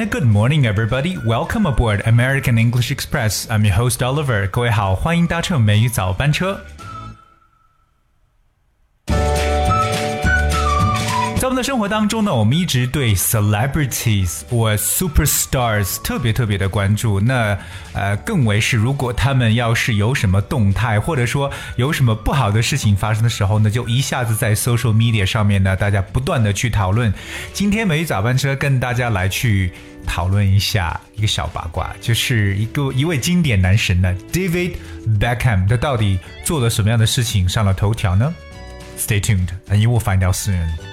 Hello and good morning, everybody. Welcome aboard American English Express. I'm your host Oliver. 各位好，欢迎搭乘美语早班车。 生活当中呢，我们一直对 celebrities 或 superstars 特别特别的关注。那呃，更为是如果他们要是有什么动态，或者说有什么不好的事情发生的时候呢，就一下子在 social media 上面呢，大家不断的去讨论。今天美语早班车跟大家来去讨论一下一个小八卦，就是一个一位经典男神呢，David Beckham，他到底做了什么样的事情上了头条呢？Stay tuned and you will find out soon.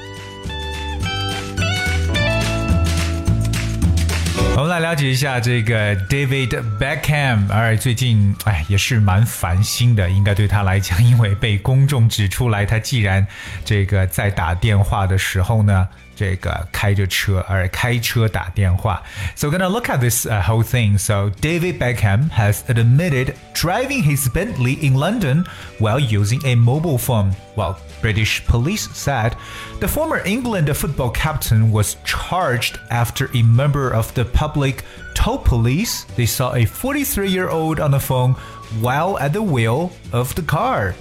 我们来了解一下这个 David Beckham，而最近哎也是蛮烦心的，应该对他来讲，因为被公众指出来，他既然这个在打电话的时候呢。这个开着车而开车打电话。So we're gonna look at this uh, whole thing. So David Beckham has admitted driving his Bentley in London while using a mobile phone. While British police said the former England football captain was charged after a member of the public told police they saw a 43-year-old on the phone while at the wheel of the car.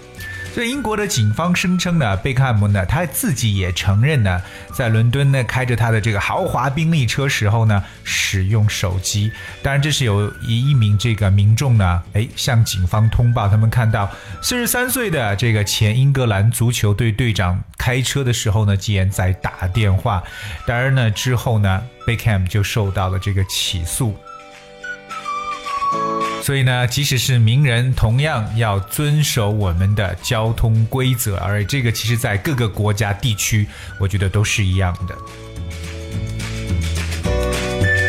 这英国的警方声称呢，贝克汉姆呢，他自己也承认呢，在伦敦呢开着他的这个豪华宾利车时候呢，使用手机。当然，这是有一一名这个民众呢，哎，向警方通报，他们看到四十三岁的这个前英格兰足球队队长开车的时候呢，竟然在打电话。当然呢，之后呢，贝克汉姆就受到了这个起诉。所以呢，即使是名人，同样要遵守我们的交通规则，而这个其实在各个国家地区，我觉得都是一样的。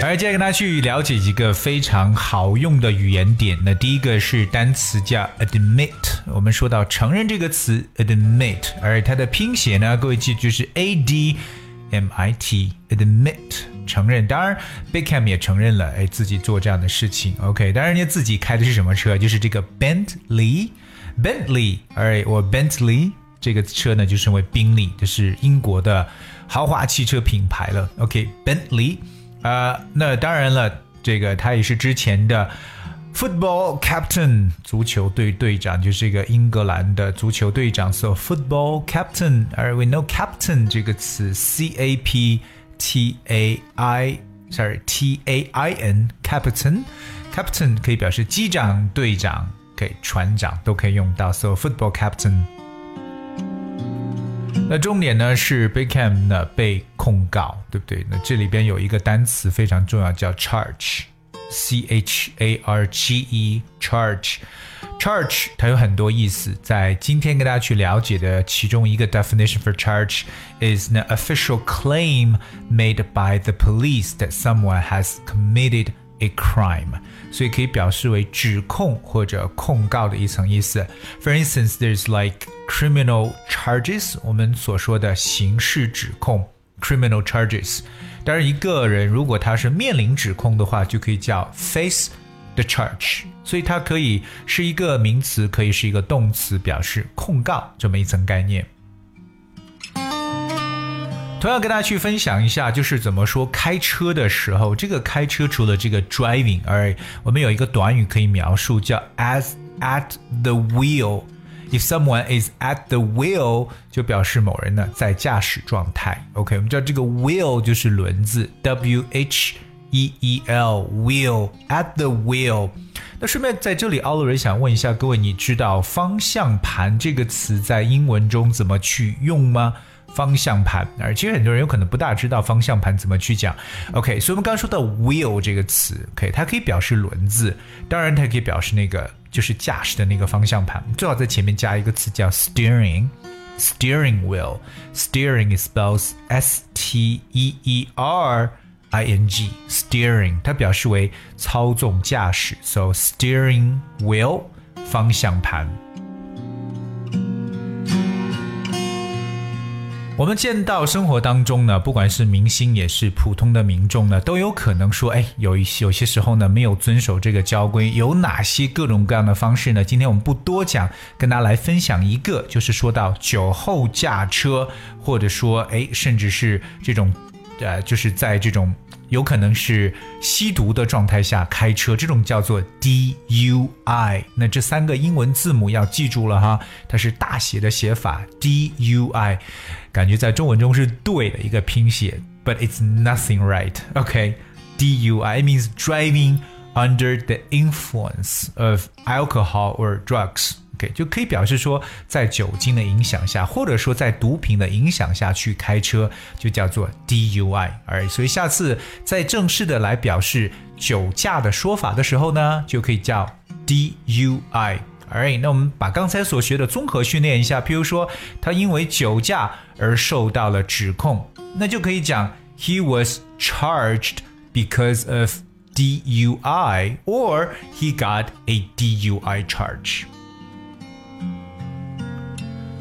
而接下来跟大家去了解几个非常好用的语言点。那第一个是单词叫 admit，我们说到承认这个词 admit，而它的拼写呢，各位记住是 a d m i t admit。承认，当然，Beckham 也承认了，哎，自己做这样的事情。OK，当然，人家自己开的是什么车？就是这个 Bentley，Bentley，Right，，我 Bentley 这个车呢，就称为宾利，这是英国的豪华汽车品牌了。OK，Bentley，啊，那当然了，这个他也是之前的 football captain，足球队队长，就是这个英格兰的足球队长。So football captain，而 we know captain 这个词，C A P。T A I sorry T A I N captain captain 可以表示机长、队长，可以船长都可以用到。So football captain。那重点呢是 Beckham 呢被控告，对不对？那这里边有一个单词非常重要，叫 charge，C H A R G E charge。 Charge 它有很多意思，在今天跟大家去了解的其中一个 definition for charge is an official claim made by the police that someone has committed a crime，所以可以表示为指控或者控告的一层意思。For instance, there's like criminal charges，我们所说的刑事指控 criminal charges。当然，一个人如果他是面临指控的话，就可以叫 face The charge。所以它可以是一个名词，可以是一个动词，表示控告这么一层概念。同样跟大家去分享一下，就是怎么说开车的时候，这个开车除了这个 driving，而我们有一个短语可以描述，叫 as at the wheel。If someone is at the wheel，就表示某人呢在驾驶状态。OK，我们知道这个 wheel 就是轮子，W H E E L wheel at the wheel。那顺便在这里，奥伦想问一下各位，你知道方向盘这个词在英文中怎么去用吗？方向盘，而其实很多人有可能不大知道方向盘怎么去讲。OK，所以我们刚刚说到 wheel 这个词，OK，它可以表示轮子，当然它也可以表示那个就是驾驶的那个方向盘，最好在前面加一个词叫 steering，steering wheel，steering is spells S T E E R。I n g steering，它表示为操纵驾驶，so steering wheel 方向盘。我们见到生活当中呢，不管是明星也是普通的民众呢，都有可能说，哎，有一些有些时候呢没有遵守这个交规，有哪些各种各样的方式呢？今天我们不多讲，跟大家来分享一个，就是说到酒后驾车，或者说，哎，甚至是这种。呃，就是在这种有可能是吸毒的状态下开车，这种叫做 DUI。那这三个英文字母要记住了哈，它是大写的写法 DUI，感觉在中文中是对的一个拼写，but it's nothing right。OK，DUI means driving under the influence of alcohol or drugs。OK，就可以表示说，在酒精的影响下，或者说在毒品的影响下去开车，就叫做 DUI。而所以下次在正式的来表示酒驾的说法的时候呢，就可以叫 DUI。哎那我们把刚才所学的综合训练一下。譬如说，他因为酒驾而受到了指控，那就可以讲 He was charged because of DUI，or he got a DUI charge。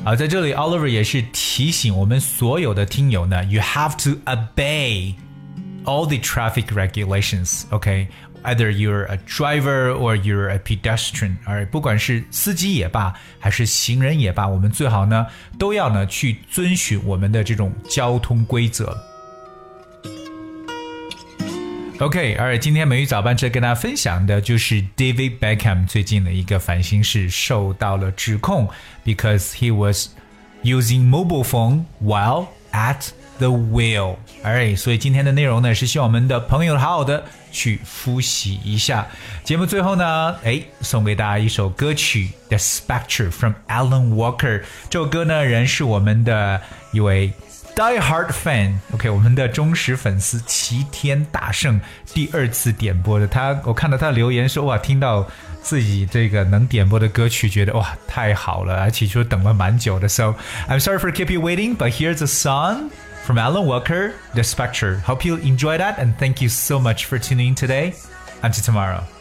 好，在这里，Oliver 也是提醒我们所有的听友呢，you have to obey all the traffic regulations. Okay, either you're a driver or you're a pedestrian. 而不管是司机也罢，还是行人也罢，我们最好呢都要呢去遵循我们的这种交通规则。 OK，而今天美语早班车跟大家分享的就是 David Beckham 最近的一个烦心事，受到了指控，because he was using mobile phone while at the wheel。Alright，，所以今天的内容呢，是希望我们的朋友好好的去复习一下。节目最后呢，哎，送给大家一首歌曲《The Spectre》from Alan Walker。这首歌呢，仍是我们的一位。Die Hard Fan，OK，我们的忠实粉丝齐天大圣第二次点播的他，我看到他留言说哇，听到自己这个能点播的歌曲，觉得哇太好了，而且说等了蛮久的。So I'm sorry for keep you waiting, but here's a song from Alan Walker, The Spectre. Hope you enjoy that, and thank you so much for tuning in today. Until tomorrow.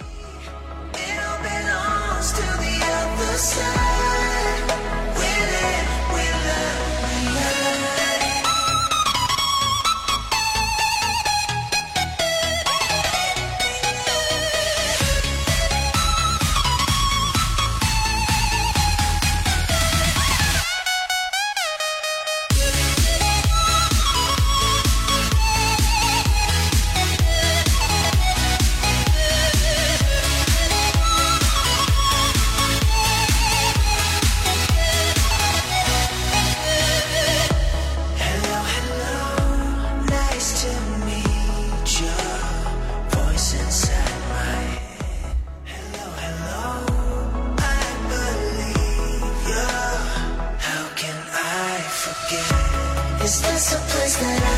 Is this a place that I